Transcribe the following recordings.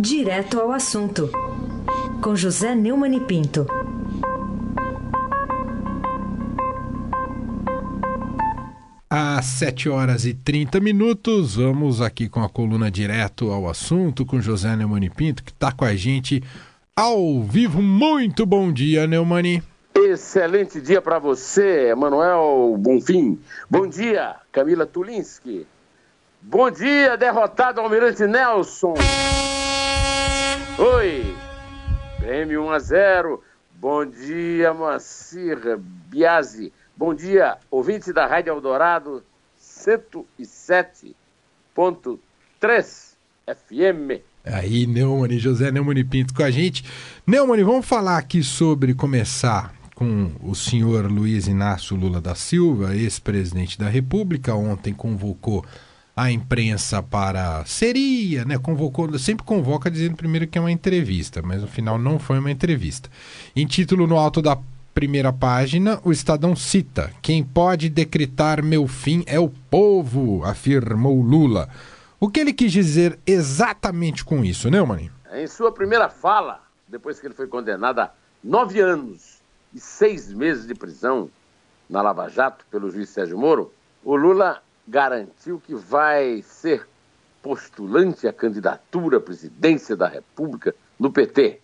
Direto ao assunto, com José Neumann e Pinto. Às 7 horas e 30 minutos, vamos aqui com a coluna Direto ao assunto com José Neumani Pinto, que está com a gente ao vivo. Muito bom dia, Neumani. Excelente dia para você, Manuel Bonfim. Bom dia, Camila Tulinski. Bom dia, derrotado Almirante Nelson. Oi, Grêmio 1 a 0. Bom dia, Moacir Biasi. Bom dia, ouvinte da Rádio Eldorado 107.3 FM. Aí, Neumani, José Neumani Pinto com a gente. Neumani, vamos falar aqui sobre começar com o senhor Luiz Inácio Lula da Silva, ex-presidente da República, ontem convocou a imprensa para seria, né? Convocou, sempre convoca dizendo primeiro que é uma entrevista, mas no final não foi uma entrevista. Em título no alto da primeira página, o Estadão cita: Quem pode decretar meu fim é o povo, afirmou Lula. O que ele quis dizer exatamente com isso, né, Mani? Em sua primeira fala, depois que ele foi condenado a nove anos e seis meses de prisão na Lava Jato pelo juiz Sérgio Moro, o Lula garantiu que vai ser postulante à candidatura à presidência da República no PT.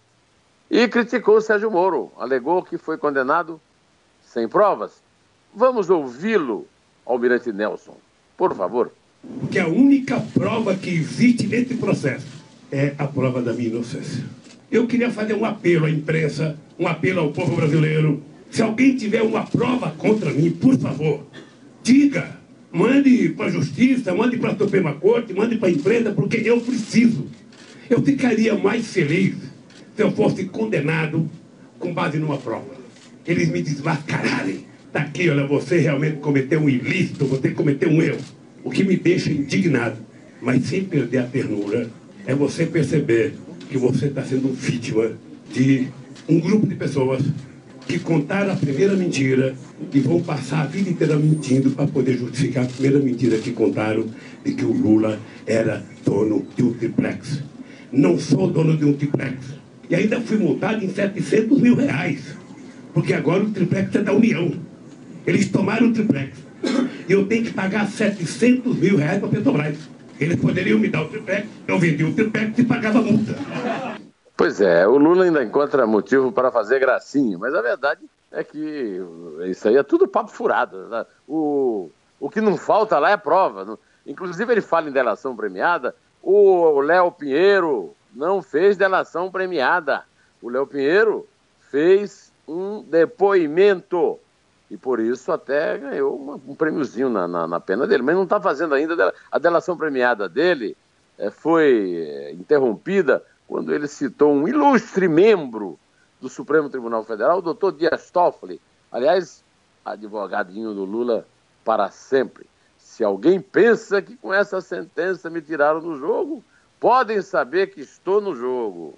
E criticou Sérgio Moro, alegou que foi condenado sem provas. Vamos ouvi-lo, Almirante Nelson, por favor. Porque a única prova que existe nesse processo é a prova da minha inocência. Eu queria fazer um apelo à imprensa, um apelo ao povo brasileiro. Se alguém tiver uma prova contra mim, por favor, diga. Mande para a justiça, mande para a Suprema Corte, mande para a imprensa, porque eu preciso. Eu ficaria mais feliz se eu fosse condenado com base numa prova. Eles me desmascararem. Tá aqui, olha, você realmente cometeu um ilícito, você cometeu um erro. O que me deixa indignado, mas sem perder a ternura, é você perceber que você está sendo vítima de um grupo de pessoas que contaram a primeira mentira e vão passar a vida inteira mentindo para poder justificar a primeira mentira que contaram de que o Lula era dono de um triplex. Não sou dono de um triplex. E ainda fui multado em 700 mil reais. Porque agora o triplex é da União. Eles tomaram o triplex. E eu tenho que pagar 700 mil reais para a Petrobras. Eles poderiam me dar o triplex, eu vendia o triplex e pagava multa. Pois é, o Lula ainda encontra motivo para fazer gracinha, mas a verdade é que isso aí é tudo papo furado. Né? O, o que não falta lá é prova. Inclusive, ele fala em delação premiada. O Léo Pinheiro não fez delação premiada. O Léo Pinheiro fez um depoimento e por isso até ganhou uma, um prêmiozinho na, na, na, pena dele, mas não está fazendo ainda. A delação premiada dele é, foi é, interrompida quando ele citou um ilustre membro do Supremo Tribunal Federal, o doutor Dias Toffoli, aliás, advogadinho do Lula para sempre. Se alguém pensa que com essa sentença me tiraram do jogo, podem saber que estou no jogo,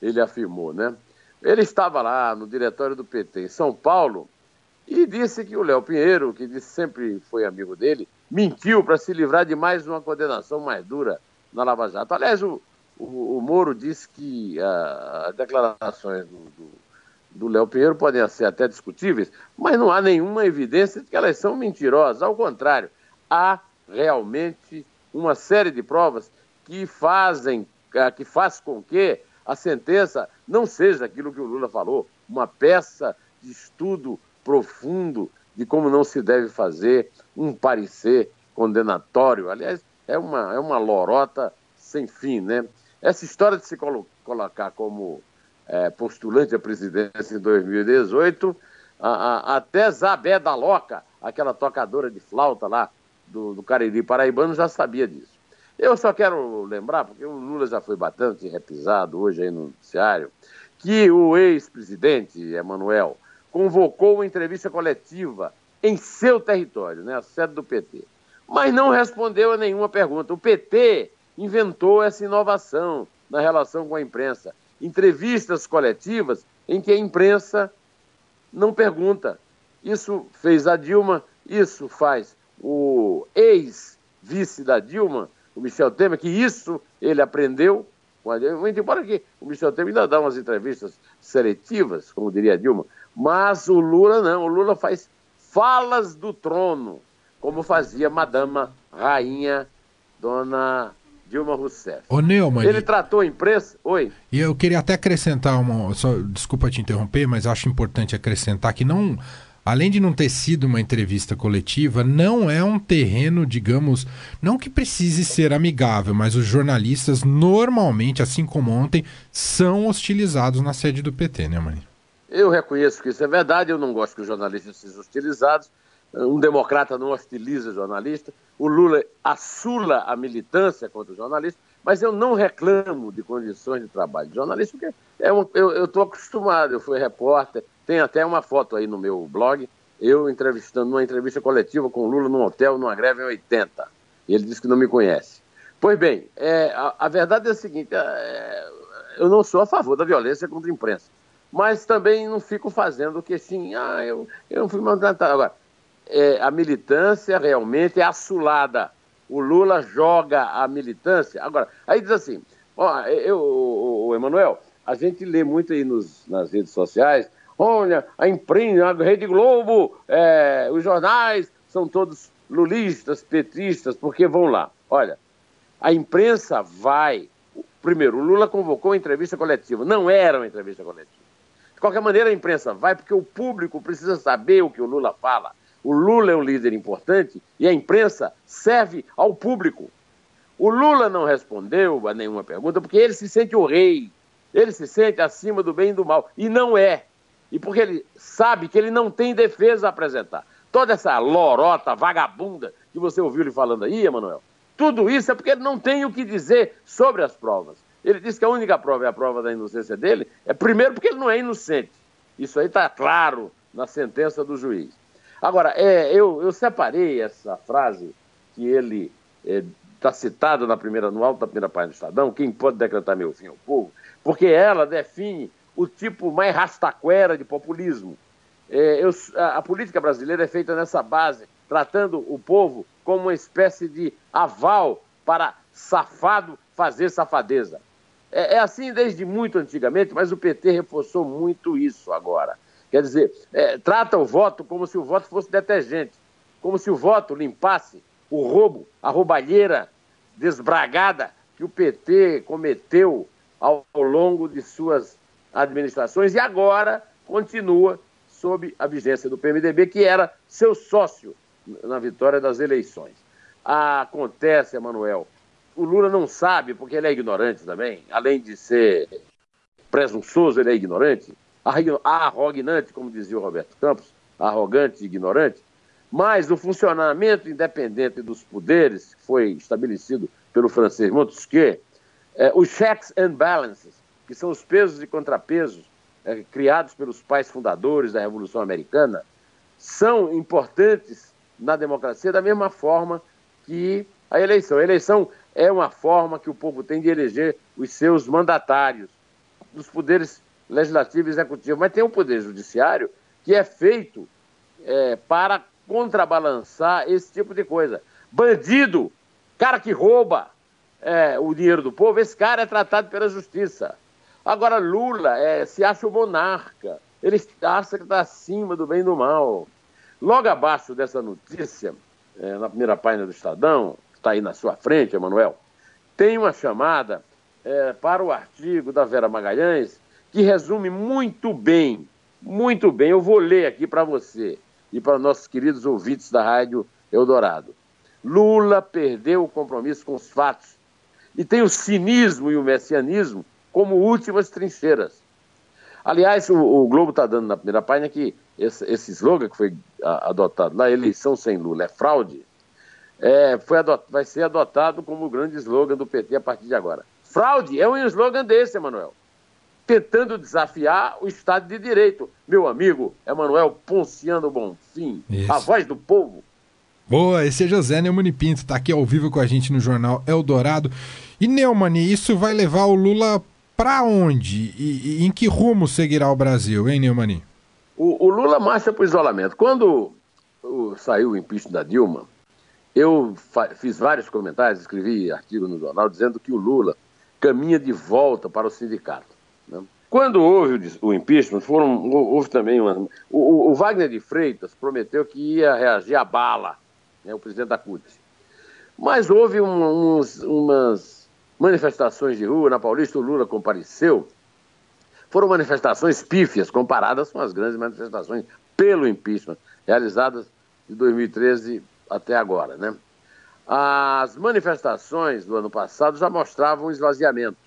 ele afirmou, né? Ele estava lá no diretório do PT em São Paulo e disse que o Léo Pinheiro, que disse sempre foi amigo dele, mentiu para se livrar de mais uma condenação mais dura na Lava Jato. Aliás, o, o, o Moro disse que as declarações do Léo Pinheiro podem ser até discutíveis, mas não há nenhuma evidência de que elas são mentirosas. Ao contrário, há realmente uma série de provas que fazem, que faz com que a sentença não seja aquilo que o Lula falou, uma peça de estudo profundo de como não se deve fazer um parecer condenatório. Aliás, é uma, é uma lorota sem fim, né? Essa história de se colo colocar como é, postulante à presidência em 2018, a, a, até Zabé da Loca, aquela tocadora de flauta lá do, do Cariri Paraibano, já sabia disso. Eu só quero lembrar, porque o Lula já foi bastante repisado hoje aí no noticiário, que o ex-presidente Emanuel convocou uma entrevista coletiva em seu território, né, a sede do PT, mas não respondeu a nenhuma pergunta. O PT inventou essa inovação na relação com a imprensa. Entrevistas coletivas em que a imprensa não pergunta. Isso fez a Dilma, isso faz o ex-vice da Dilma, o Michel Temer, que isso ele aprendeu embora que o Michel Temer ainda dá umas entrevistas seletivas, como diria Dilma, mas o Lula não, o Lula faz falas do trono, como fazia Madama Rainha Dona Dilma Rousseff. Ô, Neumann, Ele tratou a imprensa. Oi. E eu queria até acrescentar uma. Só, desculpa te interromper, mas acho importante acrescentar que não. Além de não ter sido uma entrevista coletiva, não é um terreno, digamos, não que precise ser amigável, mas os jornalistas normalmente, assim como ontem, são hostilizados na sede do PT, né, Mani? Eu reconheço que isso é verdade, eu não gosto que os jornalistas sejam hostilizados. Um democrata não hostiliza jornalista. O Lula assula a militância contra o jornalista, mas eu não reclamo de condições de trabalho de jornalista, porque é um, eu estou acostumado, eu fui repórter, tem até uma foto aí no meu blog, eu entrevistando numa entrevista coletiva com o Lula num hotel, numa greve em 80. E ele disse que não me conhece. Pois bem, é, a, a, verdade é a seguinte: é, eu não sou a favor da violência contra a imprensa, mas também não fico fazendo que assim, ah, eu, eu não fui maltratado. Agora, é, a militância realmente é assulada. O Lula joga a militância. Agora, aí diz assim: ó, eu, o, o Emanuel, a gente lê muito aí nos, nas redes sociais, olha, a imprensa, a Rede Globo, é, os jornais são todos lulistas, petristas, porque vão lá. Olha, a imprensa vai. Primeiro, o Lula convocou entrevista coletiva. Não era uma entrevista coletiva. De qualquer maneira, a imprensa vai porque o público precisa saber o que o Lula fala. O Lula é um líder importante e a imprensa serve ao público. O Lula não respondeu a nenhuma pergunta porque ele se sente o rei, ele se sente acima do bem e do mal. E não é. E porque ele sabe que ele não tem defesa a apresentar. Toda essa lorota, vagabunda que você ouviu ele falando aí, Emanuel, tudo isso é porque ele não tem o que dizer sobre as provas. Ele disse que a única prova é a prova da inocência dele, é primeiro porque ele não é inocente. Isso aí está claro na sentença do juiz. Agora, é, eu, eu separei essa frase que ele está é, citada na primeira, no alto da primeira página do Estadão, quem pode decretar meu fim ao povo, porque ela define o tipo mais rastaquera de populismo. É, eu, a, a, política brasileira é feita nessa base, tratando o povo como uma espécie de aval para safado fazer safadeza. É, é assim desde muito antigamente, mas o PT reforçou muito isso agora. Quer dizer, é, trata o voto como se o voto fosse detergente, como se o voto limpasse o roubo, a roubalheira desbragada que o PT cometeu ao, ao longo de suas administrações e agora continua sob a vigência do PMDB, que era seu sócio na vitória das eleições. Acontece, Emanuel, o Lula não sabe, porque ele é ignorante também, além de ser presunçoso, ele é ignorante arrogante, como dizia o Roberto Campos, arrogante e ignorante, mas o funcionamento independente dos poderes, que foi estabelecido pelo francês Montesquieu, é, os checks and balances, que são os pesos e contrapesos é, criados pelos pais fundadores da Revolução Americana, são importantes na democracia da mesma forma que a eleição. A eleição é uma forma que o povo tem de eleger os seus mandatários. Os poderes legislativo e executivo, mas tem um poder judiciário que é feito é, para contrabalançar esse tipo de coisa. Bandido, cara que rouba é, o dinheiro do povo, esse cara é tratado pela justiça. Agora, Lula é, se acha o monarca, ele acha que está acima do bem e do mal. Logo abaixo dessa notícia, é, na primeira página do Estadão, que está aí na sua frente, Emanuel, tem uma chamada é, para o artigo da Vera Magalhães, que resume muito bem, muito bem. Eu vou ler aqui para você e para nossos queridos ouvintes da Rádio Eldorado. Lula perdeu o compromisso com os fatos e tem o cinismo e o messianismo como últimas trincheiras. Aliás, o, o Globo está dando na primeira página que esse, esse slogan que foi adotado na eleição sem Lula é fraude, é, foi vai ser adotado como o grande slogan do PT a partir de agora. Fraude é um slogan desse, Emanuel tentando desafiar o Estado de Direito. Meu amigo Emanuel Ponciano Bonfim, Isso. a voz do povo. Boa, esse é José Neumani Pinto, está aqui ao vivo com a gente no Jornal Eldorado. E Neumani, isso vai levar o Lula para onde? E, e, em que rumo seguirá o Brasil, hein, Neumani? O, o Lula marcha para o isolamento. Quando o, saiu o impeachment da Dilma, eu fiz vários comentários, escrevi artigo no jornal dizendo que o Lula caminha de volta para o sindicato. Quando houve o impeachment, foram, houve também uma. O, o, Wagner de Freitas prometeu que ia reagir à bala, né, o presidente da CUT. Mas houve um, uns, umas manifestações de rua, na Paulista o Lula compareceu. Foram manifestações pífias comparadas com as grandes manifestações pelo impeachment, realizadas de 2013 até agora. Né? As manifestações do ano passado já mostravam esvaziamento.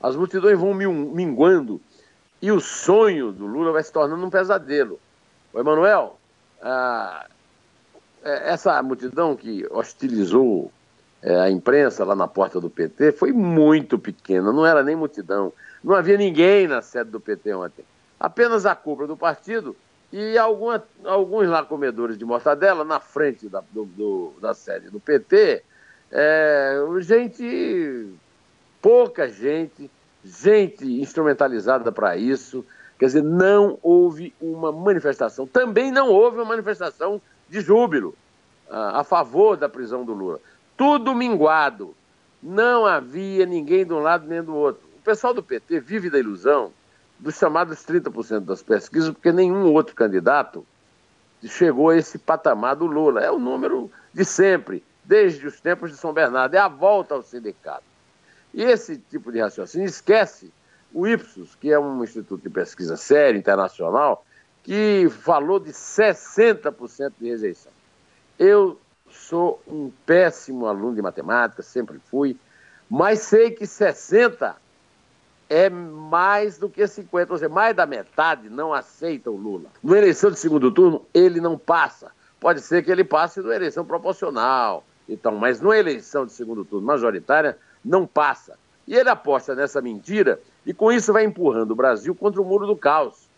As multidões vão minguando e o sonho do Lula vai se tornando um pesadelo. O Emanuel, ah, é, essa multidão que hostilizou é, a imprensa lá na porta do PT foi muito pequena, não era nem multidão. Não havia ninguém na sede do PT ontem. Apenas a cúpula do partido e alguma, alguns lá comedores de mortadela na frente da, do, do, da sede do PT. É, gente, pouca gente, gente instrumentalizada para isso. Quer dizer, não houve uma manifestação. Também não houve uma manifestação de júbilo a, a favor da prisão do Lula. Tudo minguado. Não havia ninguém de um lado nem do outro. O pessoal do PT vive da ilusão dos chamados 30% das pesquisas, porque nenhum outro candidato chegou a esse patamar do Lula. É o número de sempre, desde os tempos de São Bernardo, é a volta ao sindicato. E esse tipo de raciocínio esquece o Ipsos, que é um instituto de pesquisa sério, internacional, que falou de 60% de rejeição. Eu sou um péssimo aluno de matemática, sempre fui, mas sei que 60% é mais do que 50, ou seja, mais da metade não aceita o Lula. Na eleição de segundo turno, ele não passa. Pode ser que ele passe na eleição proporcional, então, mas na eleição de segundo turno majoritária, não passa. E ele aposta nessa mentira e com isso vai empurrando o Brasil contra o muro do caos.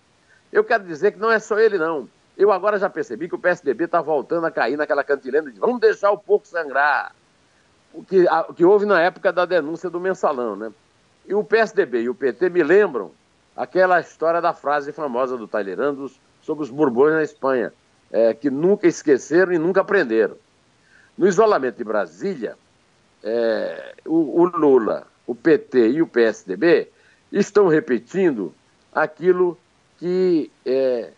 Eu quero dizer que não é só ele, não. Eu agora já percebi que o PSDB está voltando a cair naquela cantilena de vamos deixar o porco sangrar. O que, a, o que houve na época da denúncia do mensalão, né? E o PSDB e o PT me lembram aquela história da frase famosa do Talleyrand sobre os Bourbons na Espanha, é, que nunca esqueceram e nunca aprenderam. No isolamento de Brasília, é, o, o Lula, o PT e o PSDB estão repetindo aquilo que é,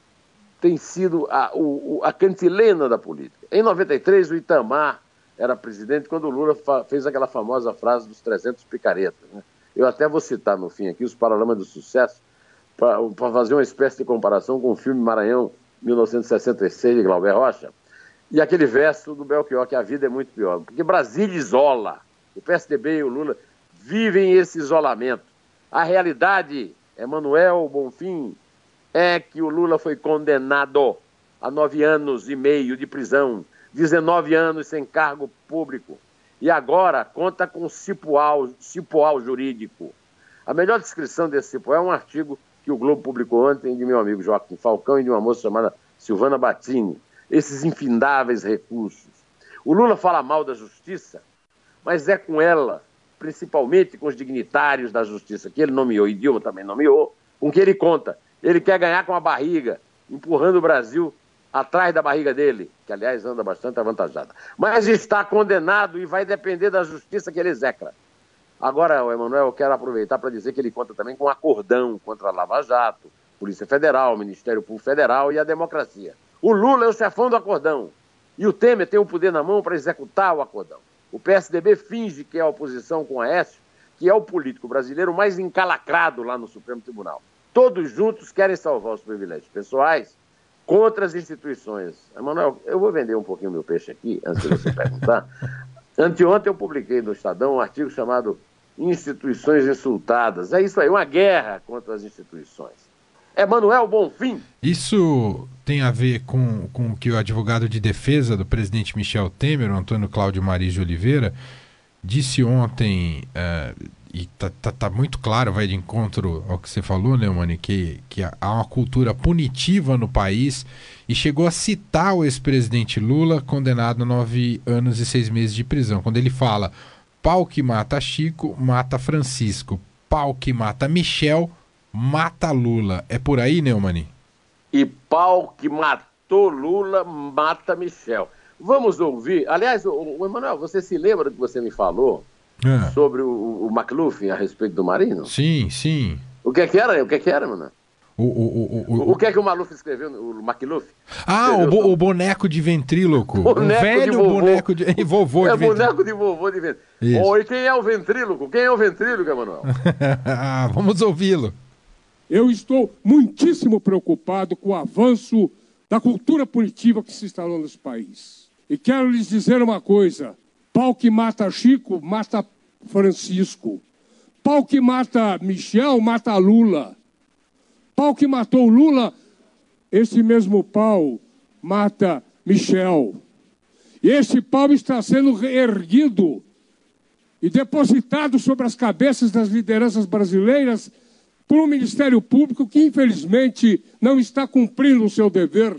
tem sido a, o, a cantilena da política. Em 93, o Itamar era presidente quando o Lula fez aquela famosa frase dos 300 picaretas. Né? Eu até vou citar no fim aqui os Paralamas do Sucesso, para fazer uma espécie de comparação com o filme Maranhão 1966 de Glauber Rocha, e aquele verso do Belchior, que a vida é muito pior. Porque Brasília isola. O PSDB e o Lula vivem esse isolamento. A realidade, Emanuel Bonfim, é que o Lula foi condenado a nove anos e meio de prisão, 19 anos sem cargo público e agora conta com cipual, cipual jurídico. A melhor descrição desse cipual é um artigo que o Globo publicou ontem de meu amigo Joaquim Falcão e de uma moça chamada Silvana Batini. Esses infindáveis recursos. O Lula fala mal da justiça, mas é com ela, principalmente com os dignitários da justiça que ele nomeou, e Dilma também nomeou, com que ele conta. Ele quer ganhar com a barriga, empurrando o Brasil atrás da barriga dele, que aliás anda bastante avantajada. Mas está condenado e vai depender da justiça que ele execra. Agora, Emanuel, eu quero aproveitar para dizer que ele conta também com um acordão contra a Lava Jato, Polícia Federal, Ministério Público Federal e a democracia. O Lula é o chefão do acordão. E o Temer tem o poder na mão para executar o acordão. O PSDB finge que é a oposição com a Aécio, que é o político brasileiro mais encalacrado lá no Supremo Tribunal. Todos juntos querem salvar os privilégios pessoais contra as instituições. Emanuel, eu vou vender um pouquinho meu peixe aqui, antes de você perguntar. Anteontem eu publiquei no Estadão um artigo chamado Instituições Insultadas. É isso aí, uma guerra contra as instituições. Emanuel Bonfim. Isso tem a ver com, com o que o advogado de defesa do presidente Michel Temer, Antônio Cláudio Maris de Oliveira, disse ontem, uh, e tá, tá, tá, muito claro, vai de encontro ao que você falou, né, que, que há uma cultura punitiva no país e chegou a citar o ex-presidente Lula, condenado a nove anos e seis meses de prisão, quando ele fala: pau que mata Chico, mata Francisco, pau que mata Michel, mata Lula. É por aí, Neumani? E pau que matou Lula, mata Michel. Vamos ouvir. Aliás, o, o Emanuel, você se lembra do que você me falou? é. sobre o, o McLuhan a respeito do Marino? Sim, sim. O que é que era? O que é que era, mano? O, o, o, o, que é que o Maluf escreveu, o McLuff? Ah, o, bo, o, boneco de ventríloco. Boneco o velho de vovô. boneco de vovô é, de ventríloco. boneco de vovô de ventríloco. Oh, e quem é o ventríloco? Quem é o ventríloco, Emanuel? Vamos ouvi-lo. Eu estou muitíssimo preocupado com o avanço da cultura punitiva que se instalou nesse país. E quero lhes dizer uma coisa: pau que mata Chico, mata Francisco. Pau que mata Michel, mata Lula pau que matou Lula, esse mesmo pau mata Michel. E esse pau está sendo reerguido e depositado sobre as cabeças das lideranças brasileiras por um Ministério Público que, infelizmente, não está cumprindo o seu dever,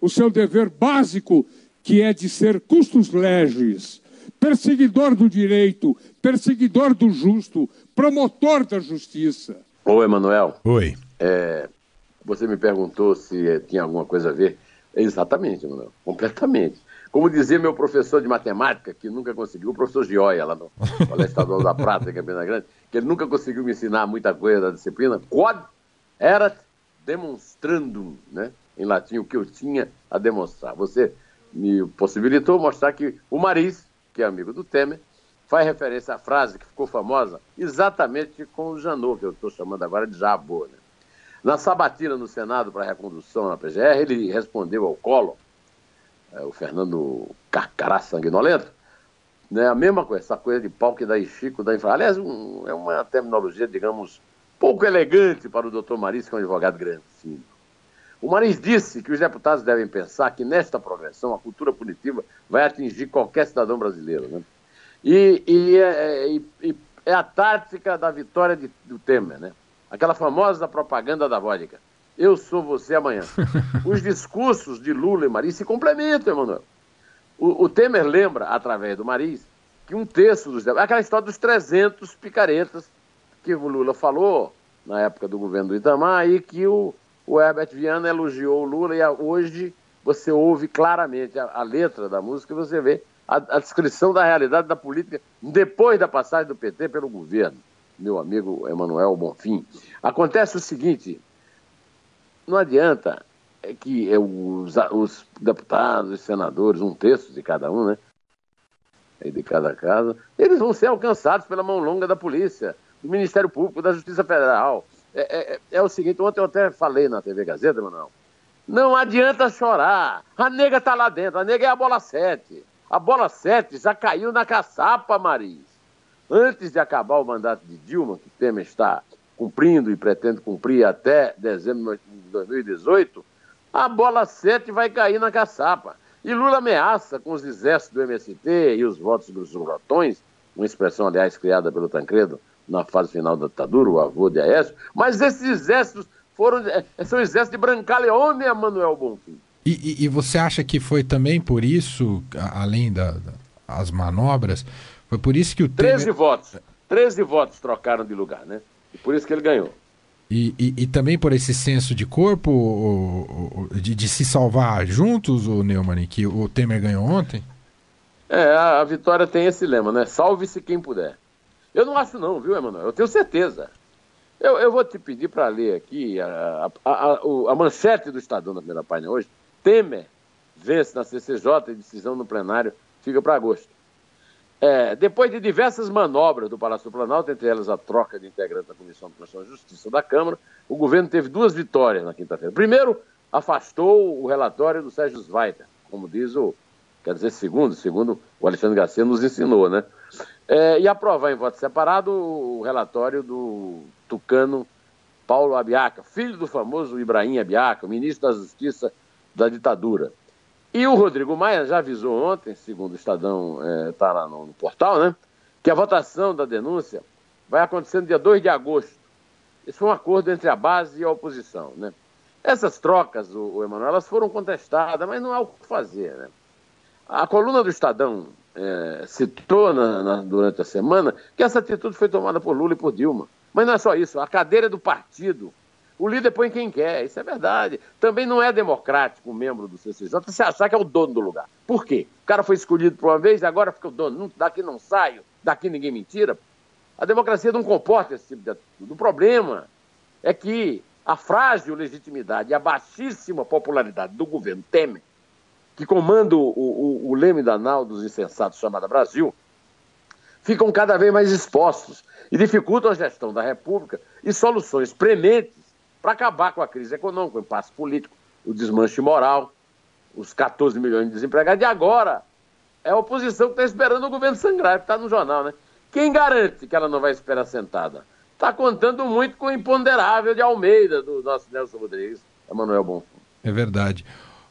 o seu dever básico, que é de ser custos leges, perseguidor do direito, perseguidor do justo, promotor da justiça. Ô, Emanuel. Oi. É, você me perguntou se tinha alguma coisa a ver. Exatamente, Manuel, completamente. Como dizia meu professor de matemática, que nunca conseguiu, o professor Gioia, lá no Colégio Estadual da Prata, em Campina Grande, que ele nunca conseguiu me ensinar muita coisa da disciplina, quod erat demonstrandum, né? em latim, o que eu tinha a demonstrar. Você me possibilitou mostrar que o Maris, que é amigo do Temer, faz referência à frase que ficou famosa exatamente com o Janot, que eu estou chamando agora de Jabô. Né? Na sabatina no Senado para a recondução na PGR, ele respondeu ao Collor, é, o Fernando Carcará Sanguinolento, né, a mesma coisa, essa coisa de pau que dá Chico, da infra. Aliás, um, é uma terminologia, digamos, pouco elegante para o doutor Maris, que é um advogado grande. Sim. O Maris disse que os deputados devem pensar que nesta progressão a cultura punitiva vai atingir qualquer cidadão brasileiro. Né? E, e, é, e, e é a tática da vitória de, do Temer. Né? Aquela famosa propaganda da vodka. Eu sou você amanhã. Os discursos de Lula e Maris se complementam, Emanuel. O, o Temer lembra, através do Maris, que um terço dos. Aquela história dos 300 picaretas que o Lula falou na época do governo do Itamar e que o, o Herbert Viana elogiou o Lula e hoje você ouve claramente a, a, letra da música e você vê a, a descrição da realidade da política depois da passagem do PT pelo governo meu amigo Emanuel Bonfim. Acontece o seguinte: não adianta é que os, os deputados, os senadores, um terço de cada um, né? De cada casa, eles vão ser alcançados pela mão longa da polícia, do Ministério Público, da Justiça Federal. É, é, é o seguinte: ontem eu até falei na TV Gazeta, Emanuel. Não adianta chorar. A nega tá lá dentro. A nega é a bola 7. A bola 7 já caiu na caçapa, Maris antes de acabar o mandato de Dilma, que Temer está cumprindo e pretende cumprir até dezembro de 2018, a bola 7 vai cair na caçapa. E Lula ameaça com os exércitos do MST e os votos dos grotões, uma expressão, aliás, criada pelo Tancredo na fase final da ditadura, o avô de Aécio, mas esses exércitos foram, é, são exércitos de Brancaleone e Manuel Bonfim. E, e, e, você acha que foi também por isso, além das da, manobras, foi por isso que o Temer... 13 votos. 13 votos trocaram de lugar, né? E por isso que ele ganhou. E, e, e também por esse senso de corpo, de, de se salvar juntos, o Neumann, que o Temer ganhou ontem? É, a, a vitória tem esse lema, né? Salve-se quem puder. Eu não acho não, viu, Emanuel? Eu tenho certeza. Eu, eu vou te pedir para ler aqui a, a, a, a, manchete do Estadão na primeira página hoje. Temer vence na CCJ e decisão no plenário fica para agosto. É, depois de diversas manobras do Palácio do Planalto, entre elas a troca de integrantes da Comissão de Constituição e Justiça da Câmara, o governo teve duas vitórias na quinta-feira. Primeiro, afastou o relatório do Sérgio Zweiter, como diz o, quer dizer, segundo, segundo o Alexandre Garcia nos ensinou, né? É, e aprovar em voto separado o relatório do tucano Paulo Abiaca, filho do famoso Ibrahim Abiaca, ministro da Justiça da ditadura. E o Rodrigo Maia já avisou ontem, segundo o Estadão está é, lá no, no, portal, né? Que a votação da denúncia vai acontecer no dia 2 de agosto. Esse foi um acordo entre a base e a oposição, né? Essas trocas, o, o Emanuel, elas foram contestadas, mas não há o que fazer, né? A coluna do Estadão é, citou na, na, durante a semana que essa atitude foi tomada por Lula e por Dilma. Mas não é só isso, a cadeira do partido o líder põe quem quer, isso é verdade. Também não é democrático um membro do CCJ você achar que é o dono do lugar. Por quê? O cara foi escolhido por uma vez e agora fica o dono. Daqui não saio. daqui ninguém mentira. A democracia não comporta esse tipo de atitude. O problema é que a frágil legitimidade e a baixíssima popularidade do governo Temer, que comanda o, o, o leme danal dos insensatos chamado Brasil, ficam cada vez mais expostos e dificultam a gestão da República e soluções prementes para acabar com a crise econômica, o impasse político, o desmanche moral, os 14 milhões de desempregados. E agora é a oposição que está esperando o governo sangrar, está no jornal, né? Quem garante que ela não vai esperar sentada? está contando muito com o imponderável de Almeida, do nosso Nelson Rodrigues, Emanuel Bonfim. É verdade.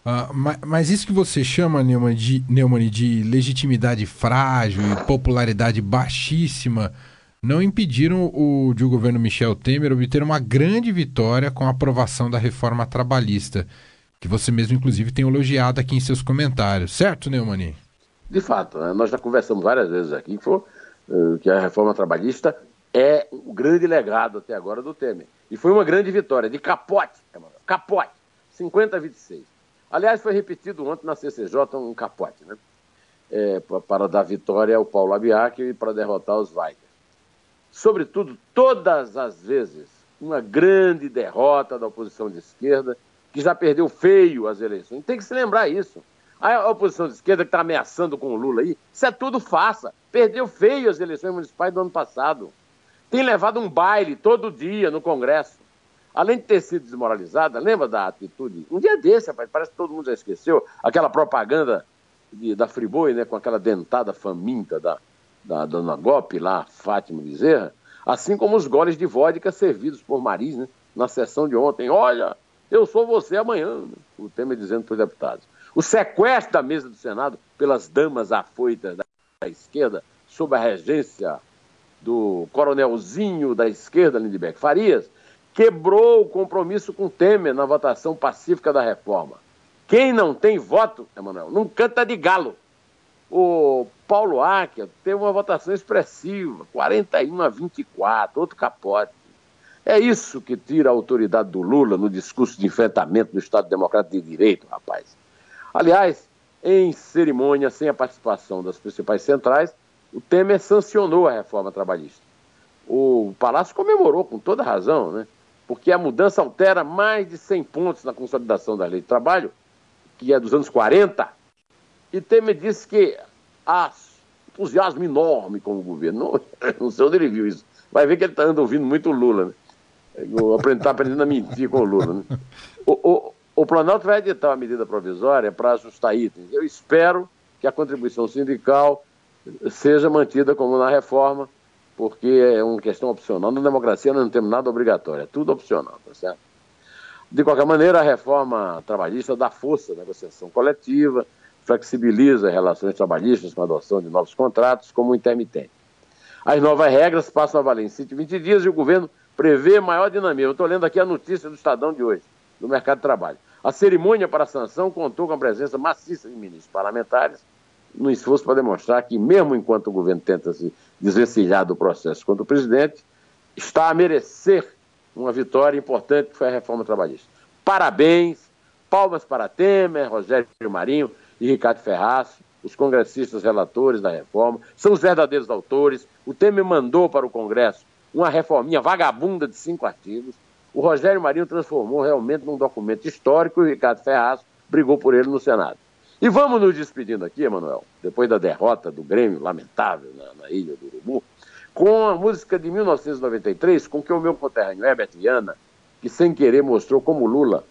Uh, mas, mas, isso que você chama, Neumann, de, Neumann, de legitimidade frágil e popularidade baixíssima, não impediram o, de o governo Michel Temer obter uma grande vitória com a aprovação da reforma trabalhista, que você mesmo, inclusive, tem elogiado aqui em seus comentários. Certo, Neumann? De fato, né? nós já conversamos várias vezes aqui uh, que a reforma trabalhista é o grande legado até agora do Temer. E foi uma grande vitória, de capote, capote, 50 a 26. Aliás, foi repetido ontem na CCJ um capote, né? É, para dar vitória ao Paulo Abiac e para derrotar os Weigers. Sobretudo, todas as vezes, uma grande derrota da oposição de esquerda, que já perdeu feio as eleições. Tem que se lembrar isso. A oposição de esquerda que está ameaçando com o Lula aí, isso é tudo farsa. Perdeu feio as eleições municipais do ano passado tem levado um baile todo dia no Congresso. Além de ter sido desmoralizada, lembra da atitude? Um dia desse, rapaz, parece que todo mundo já esqueceu, aquela propaganda de, da Friboi, né, com aquela dentada faminta da, da dona Gope lá, Fátima Bezerra, assim como os goles de vodka servidos por Maris, né, na sessão de ontem. Olha, eu sou você amanhã, né, o Temer dizendo para os deputados. O sequestro da mesa do Senado pelas damas afoitas da esquerda, sob a regência do coronelzinho da esquerda, Lindbergh Farias, quebrou o compromisso com Temer na votação pacífica da reforma. Quem não tem voto, Emanuel, não canta de galo. O Paulo Áquia teve uma votação expressiva, 41 a 24, outro capote. É isso que tira a autoridade do Lula no discurso de enfrentamento do Estado Democrático de Direito, rapaz. Aliás, em cerimônia sem a participação das principais centrais, o Temer sancionou a reforma trabalhista. O Palácio comemorou com toda razão, né? porque a mudança altera mais de 100 pontos na consolidação da lei de trabalho, que é dos anos 40, e Temer disse que há entusiasmo enorme com o governo. Não, não sei onde ele viu isso. Vai ver que ele está ouvindo muito Lula. Né? Está aprendendo a mentir com o Lula. Né? O, o, o Planalto vai editar uma medida provisória para ajustar itens. Eu espero que a contribuição sindical seja mantida como na reforma, porque é uma questão opcional. Na democracia não temos nada obrigatório, é tudo opcional, tá certo? De qualquer maneira, a reforma trabalhista dá força à negociação coletiva, flexibiliza relações trabalhistas com a adoção de novos contratos como intermitente. As novas regras passam a valer em 120 dias e o governo prevê maior dinamismo. Estou lendo aqui a notícia do Estadão de hoje, do mercado de trabalho. A cerimônia para a sanção contou com a presença maciça de ministros parlamentares, no esforço para demonstrar que, mesmo enquanto o governo tenta se desvencilhar do processo contra o presidente, está a merecer uma vitória importante que foi a reforma trabalhista. Parabéns, palmas para Temer, Rogério Marinho e Ricardo Ferraz, os congressistas relatores da reforma, são os verdadeiros autores. O Temer mandou para o Congresso uma reforminha vagabunda de cinco artigos. O Rogério Marinho transformou realmente num documento histórico e o Ricardo Ferraz brigou por ele no Senado. E vamos nos despedindo aqui, Emanuel, depois da derrota do Grêmio, lamentável, na, na, Ilha do Urubu, com a música de 1993, com que o meu conterrâneo Herbert Viana, que sem querer mostrou como Lula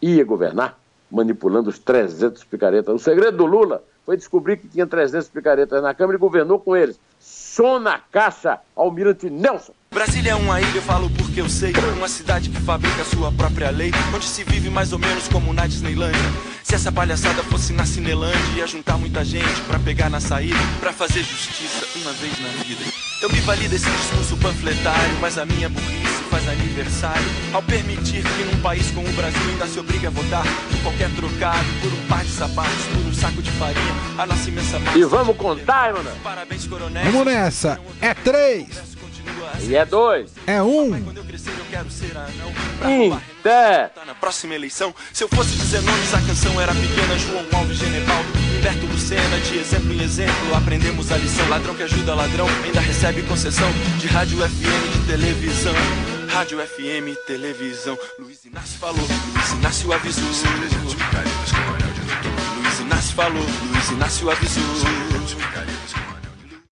ia governar, manipulando os 300 picaretas. O segredo do Lula foi descobrir que tinha 300 picaretas na Câmara e governou com eles. Som na caixa, Almirante Nelson. Brasília é uma ilha, eu falo porque eu sei. Uma cidade que fabrica sua própria lei, onde se vive mais ou menos como na Disneylandia. Se essa palhaçada fosse na Cinelândia, ia juntar muita gente pra pegar na saída, pra fazer justiça uma vez na vida. Eu me vali desse discurso panfletário, mas a minha burrice faz aniversário ao permitir que num país como o Brasil ainda se obrigue a votar por qualquer trocado, por um par de sapatos, por um saco de farinha, a nossa imensa massa. E vamos contar, mano. Parabéns, coronel. Vamos nessa. É três. E é dois. É um. Inter. Na próxima eleição, se eu fosse dizer nomes, a canção era pequena, João Alves Genevaldo. Roberto Lucena, de exemplo em exemplo, aprendemos a lição. Ladrão que ajuda ladrão, ainda recebe concessão de rádio FM, de televisão. Rádio FM, televisão. Luiz Inácio falou, Luiz Inácio avisou. Luiz Inácio falou, Luiz Inácio avisou.